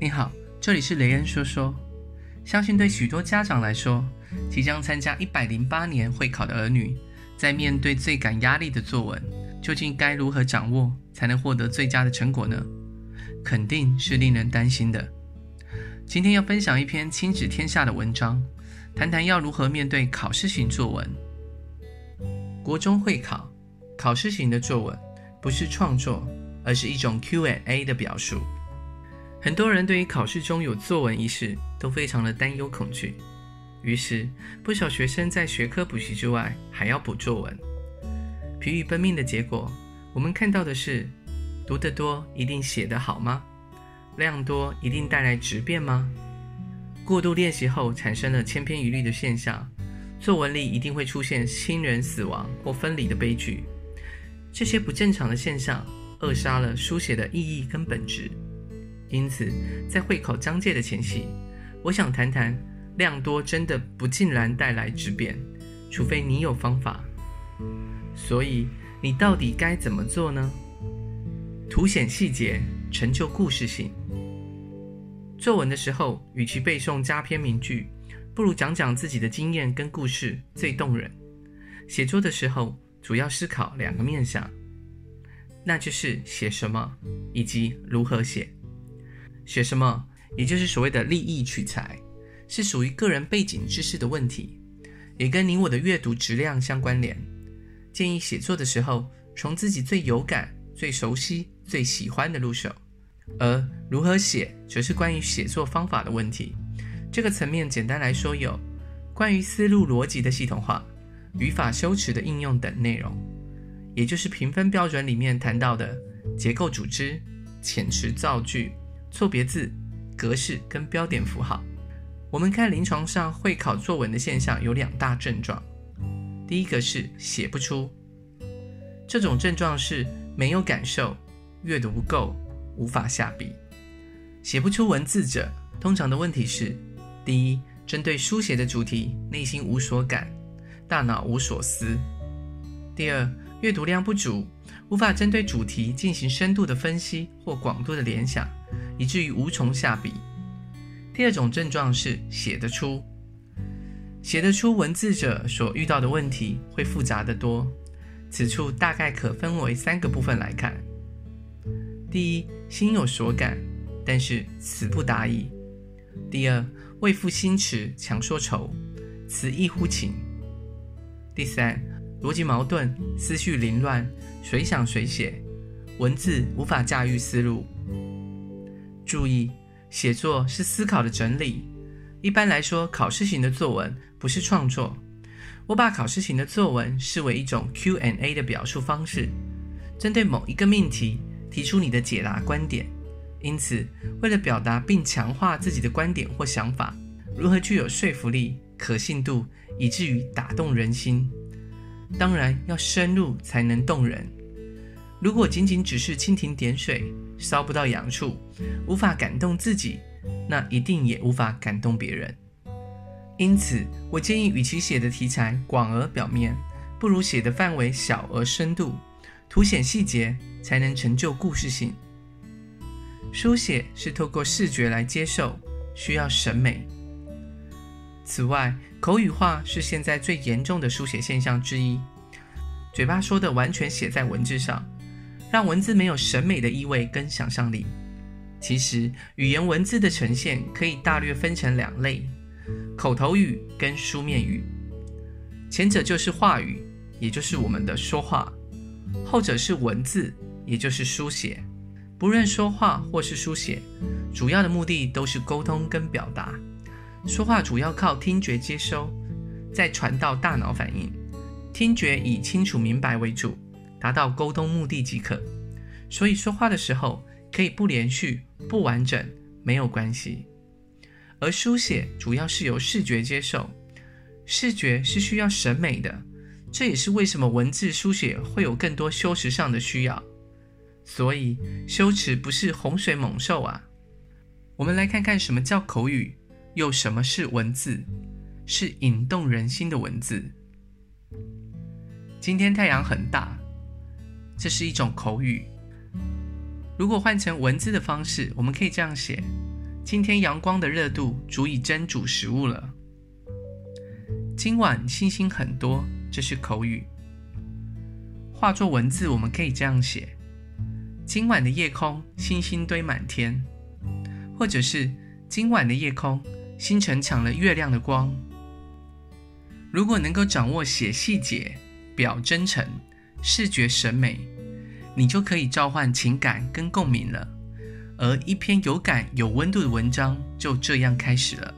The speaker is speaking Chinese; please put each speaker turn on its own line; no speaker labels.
你好，这里是雷恩说说。相信对许多家长来说，即将参加一百零八年会考的儿女，在面对最感压力的作文，究竟该如何掌握才能获得最佳的成果呢？肯定是令人担心的。今天要分享一篇亲子天下的文章，谈谈要如何面对考试型作文。国中会考，考试型的作文不是创作，而是一种 Q&A 的表述。很多人对于考试中有作文一事都非常的担忧恐惧，于是不少学生在学科补习之外还要补作文。疲于奔命的结果，我们看到的是：读得多一定写得好吗？量多一定带来质变吗？过度练习后产生了千篇一律的现象，作文里一定会出现亲人死亡或分离的悲剧。这些不正常的现象扼杀了书写的意义跟本质。因此，在会考将届的前夕，我想谈谈量多真的不尽然带来质变，除非你有方法。所以，你到底该怎么做呢？凸显细节，成就故事性。作文的时候，与其背诵佳篇名句，不如讲讲自己的经验跟故事最动人。写作的时候，主要思考两个面向，那就是写什么以及如何写。写什么，也就是所谓的立意取材，是属于个人背景知识的问题，也跟你我的阅读质量相关联。建议写作的时候，从自己最有感、最熟悉、最喜欢的入手。而如何写，则是关于写作方法的问题。这个层面简单来说，有关于思路逻辑的系统化、语法修辞的应用等内容，也就是评分标准里面谈到的结构组织、遣词造句。错别字、格式跟标点符号。我们看临床上会考作文的现象有两大症状，第一个是写不出，这种症状是没有感受、阅读不够、无法下笔。写不出文字者，通常的问题是：第一，针对书写的主题内心无所感，大脑无所思；第二，阅读量不足，无法针对主题进行深度的分析或广度的联想。以至于无从下笔。第二种症状是写得出，写得出文字者所遇到的问题会复杂得多。此处大概可分为三个部分来看：第一，心有所感，但是词不达意；第二，未赋新词强说愁，词异乎情；第三，逻辑矛盾，思绪凌乱，随想随写，文字无法驾驭思路。注意，写作是思考的整理。一般来说，考试型的作文不是创作。我把考试型的作文视为一种 Q&A 的表述方式，针对某一个命题提出你的解答观点。因此，为了表达并强化自己的观点或想法，如何具有说服力、可信度，以至于打动人心？当然要深入才能动人。如果仅仅只是蜻蜓点水，烧不到痒处，无法感动自己，那一定也无法感动别人。因此，我建议，与其写的题材广而表面，不如写的范围小而深度，凸显细节，才能成就故事性。书写是透过视觉来接受，需要审美。此外，口语化是现在最严重的书写现象之一，嘴巴说的完全写在文字上。让文字没有审美的意味跟想象力。其实，语言文字的呈现可以大略分成两类：口头语跟书面语。前者就是话语，也就是我们的说话；后者是文字，也就是书写。不论说话或是书写，主要的目的都是沟通跟表达。说话主要靠听觉接收，再传到大脑反应。听觉以清楚明白为主。达到沟通目的即可，所以说话的时候可以不连续、不完整，没有关系。而书写主要是由视觉接受，视觉是需要审美的，这也是为什么文字书写会有更多修辞上的需要。所以修辞不是洪水猛兽啊。我们来看看什么叫口语，又什么是文字，是引动人心的文字。今天太阳很大。这是一种口语。如果换成文字的方式，我们可以这样写：今天阳光的热度足以蒸煮食物了。今晚星星很多，这是口语。化作文字，我们可以这样写：今晚的夜空，星星堆满天，或者是今晚的夜空，星辰抢了月亮的光。如果能够掌握写细节、表真诚、视觉审美，你就可以召唤情感跟共鸣了。而一篇有感、有温度的文章就这样开始了。